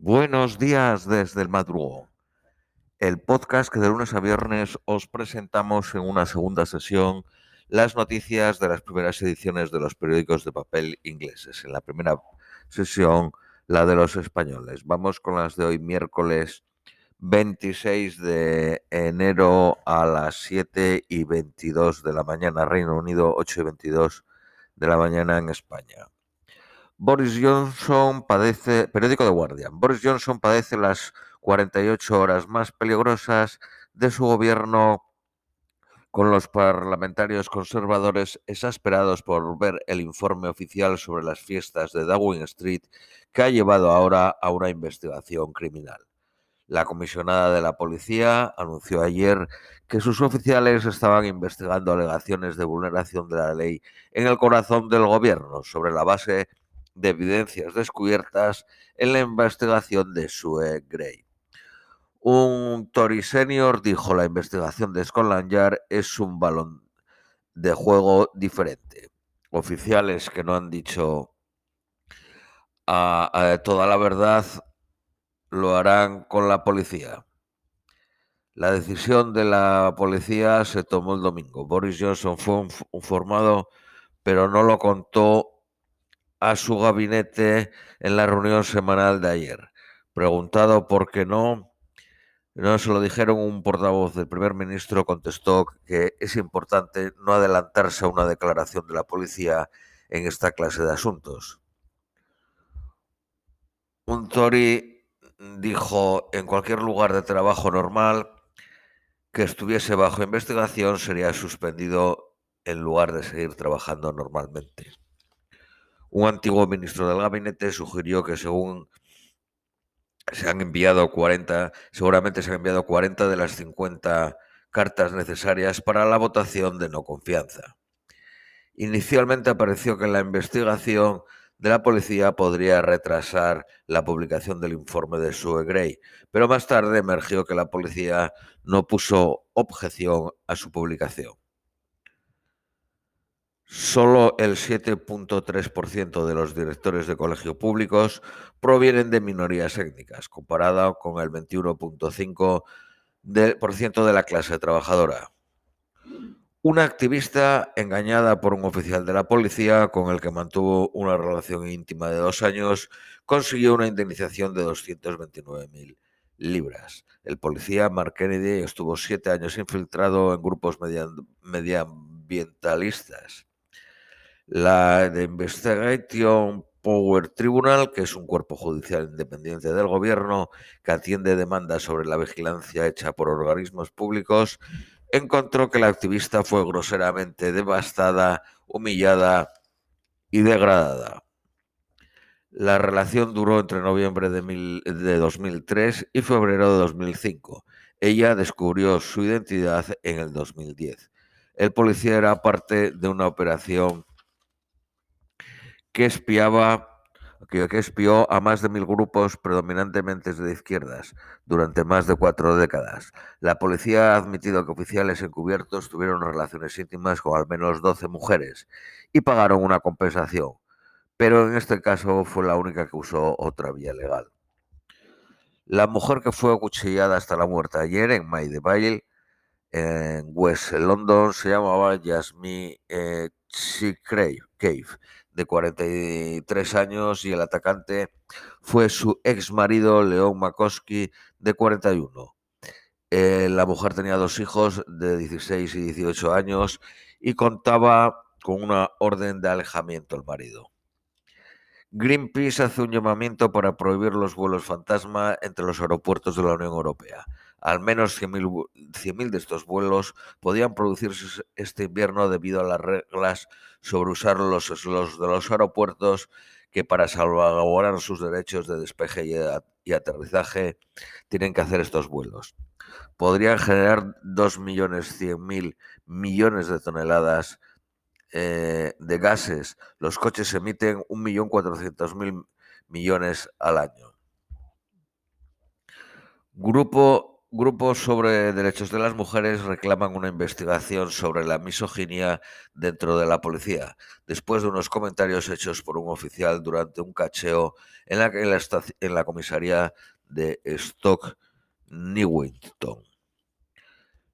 Buenos días desde el madrugo. El podcast que de lunes a viernes os presentamos en una segunda sesión las noticias de las primeras ediciones de los periódicos de papel ingleses. En la primera sesión, la de los españoles. Vamos con las de hoy, miércoles 26 de enero a las 7 y 22 de la mañana, Reino Unido, 8 y 22 de la mañana en España. Boris Johnson padece, periódico de Guardian, Boris Johnson padece las 48 horas más peligrosas de su gobierno con los parlamentarios conservadores exasperados por ver el informe oficial sobre las fiestas de Downing Street que ha llevado ahora a una investigación criminal. La comisionada de la policía anunció ayer que sus oficiales estaban investigando alegaciones de vulneración de la ley en el corazón del gobierno sobre la base de evidencias descubiertas en la investigación de Sue Gray. Un Tory senior dijo la investigación de Scotland Yard es un balón de juego diferente. Oficiales que no han dicho toda la verdad lo harán con la policía. La decisión de la policía se tomó el domingo. Boris Johnson fue informado, pero no lo contó a su gabinete en la reunión semanal de ayer. Preguntado por qué no, no se lo dijeron, un portavoz del primer ministro contestó que es importante no adelantarse a una declaración de la policía en esta clase de asuntos. Un Tory dijo en cualquier lugar de trabajo normal que estuviese bajo investigación sería suspendido en lugar de seguir trabajando normalmente. Un antiguo ministro del gabinete sugirió que según se han enviado 40, seguramente se han enviado 40 de las 50 cartas necesarias para la votación de no confianza. Inicialmente apareció que la investigación de la policía podría retrasar la publicación del informe de Sue Gray, pero más tarde emergió que la policía no puso objeción a su publicación. Solo el 7.3% de los directores de colegios públicos provienen de minorías étnicas, comparado con el 21.5% de la clase trabajadora. Una activista engañada por un oficial de la policía con el que mantuvo una relación íntima de dos años consiguió una indemnización de 229.000 libras. El policía Mark Kennedy estuvo siete años infiltrado en grupos medioambientalistas la Investigation Power Tribunal, que es un cuerpo judicial independiente del gobierno que atiende demandas sobre la vigilancia hecha por organismos públicos, encontró que la activista fue groseramente devastada, humillada y degradada. La relación duró entre noviembre de, de 2003 y febrero de 2005. Ella descubrió su identidad en el 2010. El policía era parte de una operación que espiaba que, espió a más de mil grupos predominantemente de izquierdas durante más de cuatro décadas. La policía ha admitido que oficiales encubiertos tuvieron relaciones íntimas con al menos 12 mujeres y pagaron una compensación, pero en este caso fue la única que usó otra vía legal. La mujer que fue acuchillada hasta la muerte ayer en Maideville, en West London, se llamaba Yasmin eh, Cave de 43 años, y el atacante fue su ex marido León Makoski, de 41. Eh, la mujer tenía dos hijos de 16 y 18 años y contaba con una orden de alejamiento el marido. Greenpeace hace un llamamiento para prohibir los vuelos fantasma entre los aeropuertos de la Unión Europea. Al menos 100.000 de estos vuelos podían producirse este invierno debido a las reglas sobre usar los slots de los aeropuertos que para salvaguardar sus derechos de despeje y, aterrizaje tienen que hacer estos vuelos. Podrían generar 2.100.000 millones de toneladas eh, de gases. Los coches emiten 1.400.000 millones al año. Grupo grupos sobre derechos de las mujeres reclaman una investigación sobre la misoginia dentro de la policía, después de unos comentarios hechos por un oficial durante un cacheo en la, en comisaría de Stock Newington.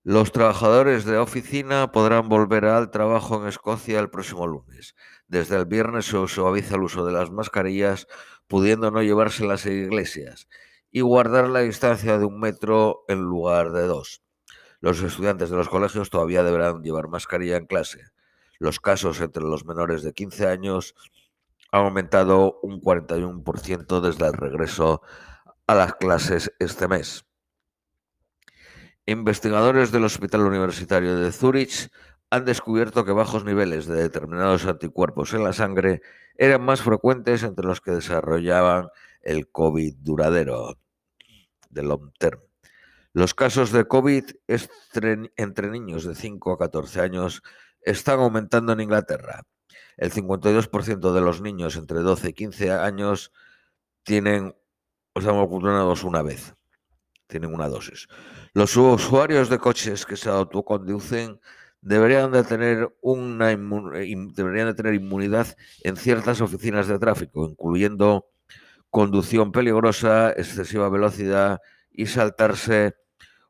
Los trabajadores de oficina podrán volver al trabajo en Escocia el próximo lunes. Desde el viernes se suaviza el uso de las mascarillas, pudiendo no llevárselas a iglesias, y guardar la distancia de un metro en lugar de dos. Los estudiantes de los colegios todavía deberán llevar mascarilla en clase. Los casos entre los menores de 15 años han aumentado un 41% desde el regreso a las clases este mes. Investigadores del Hospital Universitario de Zurich han descubierto que bajos niveles de determinados anticuerpos en la sangre eran más frecuentes entre los que desarrollaban el COVID duradero, de long term. Los casos de COVID entre niños de 5 a 14 años están aumentando en Inglaterra. El 52% de los niños entre 12 y 15 años tienen, o sea, vacunados una vez tienen una dosis. Los usuarios de coches que se autoconducen deberían de tener una deberían de tener inmunidad en ciertas oficinas de tráfico, incluyendo conducción peligrosa, excesiva velocidad y saltarse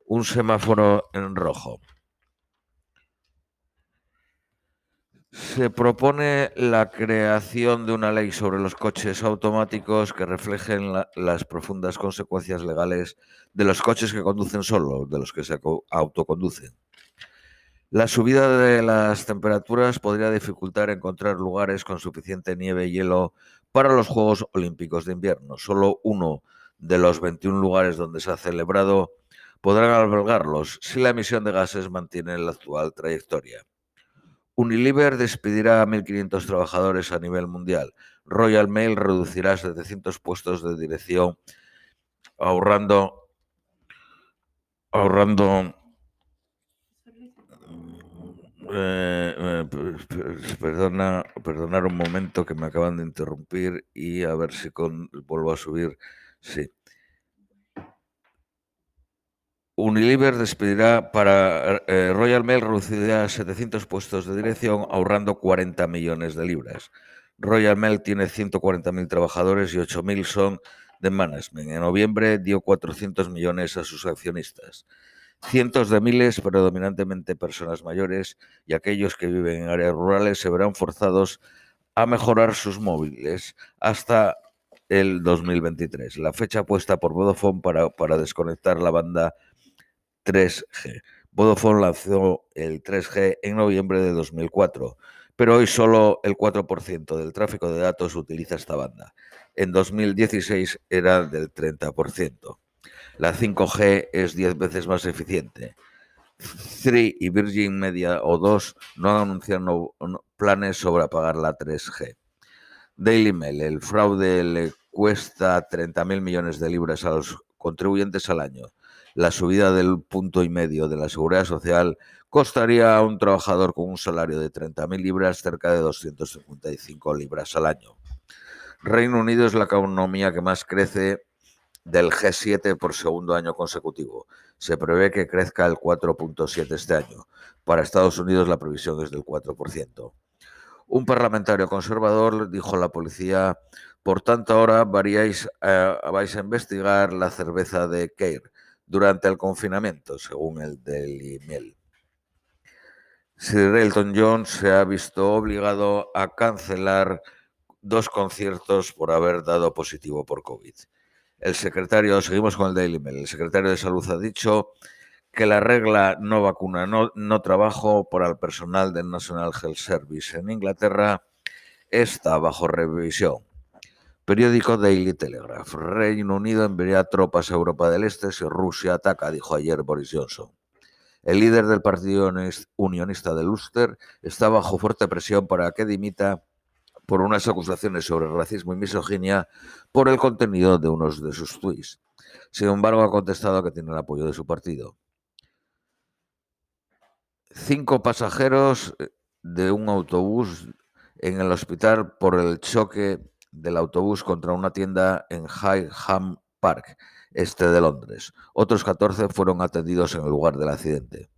un semáforo en rojo. Se propone la creación de una ley sobre los coches automáticos que reflejen las profundas consecuencias legales de los coches que conducen solo, de los que se autoconducen. La subida de las temperaturas podría dificultar encontrar lugares con suficiente nieve y hielo para los Juegos Olímpicos de Invierno. Solo uno de los 21 lugares donde se ha celebrado podrán albergarlos si la emisión de gases mantiene la actual trayectoria. Unilever despedirá a 1.500 trabajadores a nivel mundial. Royal Mail reducirá 700 puestos de dirección, ahorrando, ahorrando eh, eh, perdona, perdonar un momento que me acaban de interrumpir y a ver si con, vuelvo a subir. Sí. Unilever despedirá para eh, Royal Mail reducirá 700 puestos de dirección ahorrando 40 millones de libras. Royal Mail tiene 140.000 trabajadores y 8.000 son de management. En noviembre dio 400 millones a sus accionistas. Cientos de miles, predominantemente personas mayores y aquellos que viven en áreas rurales, se verán forzados a mejorar sus móviles hasta el 2023, la fecha puesta por Vodafone para, para desconectar la banda 3G. Vodafone lanzó el 3G en noviembre de 2004, pero hoy solo el 4% del tráfico de datos utiliza esta banda. En 2016 era del 30%. La 5G es 10 veces más eficiente. Three y Virgin Media o 2 no han anunciado planes sobre apagar la 3G. Daily Mail, el fraude le cuesta 30.000 millones de libras a los contribuyentes al año la subida del punto y medio de la seguridad social costaría a un trabajador con un salario de 30.000 libras cerca de 255 libras al año. Reino Unido es la economía que más crece del G7 por segundo año consecutivo. Se prevé que crezca el 4.7 este año. Para Estados Unidos la previsión es del 4%. Un parlamentario conservador dijo a la policía, por tanto ahora eh, vais a investigar la cerveza de Keir durante el confinamiento, según el Daily Mail. Sir Elton John se ha visto obligado a cancelar dos conciertos por haber dado positivo por COVID. El secretario, seguimos con el Daily Mail, el secretario de Salud ha dicho que la regla no vacuna, no, no trabajo por el personal del National Health Service en Inglaterra está bajo revisión. Periódico Daily Telegraph. Reino Unido enviará tropas a Europa del Este si Rusia ataca, dijo ayer Boris Johnson. El líder del Partido Unionista de Ulster está bajo fuerte presión para que dimita por unas acusaciones sobre racismo y misoginia por el contenido de unos de sus tweets. Sin embargo, ha contestado que tiene el apoyo de su partido. Cinco pasajeros de un autobús en el hospital por el choque del autobús contra una tienda en Ham Park, este de Londres. Otros 14 fueron atendidos en el lugar del accidente.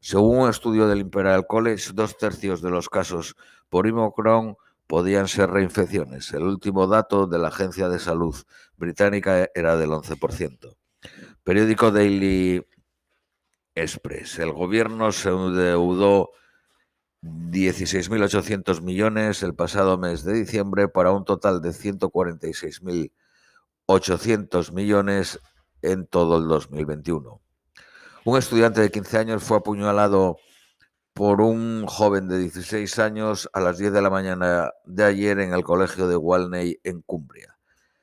Según un estudio del Imperial College, dos tercios de los casos por Omicron podían ser reinfecciones. El último dato de la Agencia de Salud británica era del 11%. Periódico Daily Express. El gobierno se endeudó 16.800 millones el pasado mes de diciembre para un total de 146.800 millones en todo el 2021. Un estudiante de 15 años fue apuñalado por un joven de 16 años a las 10 de la mañana de ayer en el colegio de Walney en Cumbria.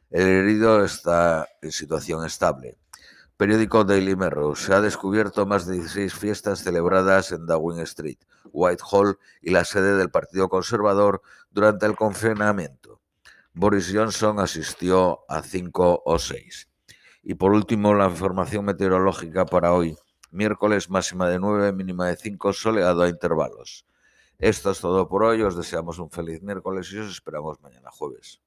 El herido está en situación estable. Periódico Daily Mirror. Se ha descubierto más de 16 fiestas celebradas en Downing Street, Whitehall y la sede del Partido Conservador durante el confinamiento. Boris Johnson asistió a cinco o seis. Y por último, la información meteorológica para hoy miércoles máxima de 9, mínima de 5, soleado a intervalos. Esto es todo por hoy, os deseamos un feliz miércoles y os esperamos mañana jueves.